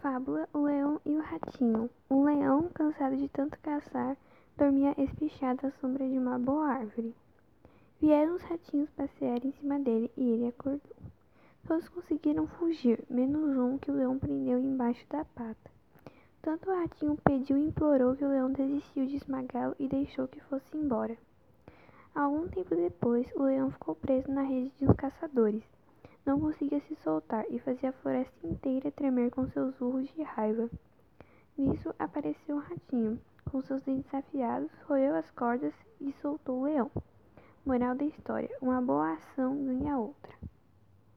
Fábula O Leão e o Ratinho. Um leão, cansado de tanto caçar, dormia espichado à sombra de uma boa árvore. Vieram os ratinhos passear em cima dele e ele acordou. Todos conseguiram fugir, menos um que o leão prendeu embaixo da pata. Tanto o ratinho pediu e implorou que o leão desistiu de esmagá-lo e deixou que fosse embora. Algum tempo depois, o leão ficou preso na rede de caçadores. Não conseguia se soltar e fazia a floresta inteira tremer com seus urros de raiva. Nisso apareceu um ratinho. Com seus dentes afiados, roeu as cordas e soltou o leão. Moral da história: uma boa ação ganha outra.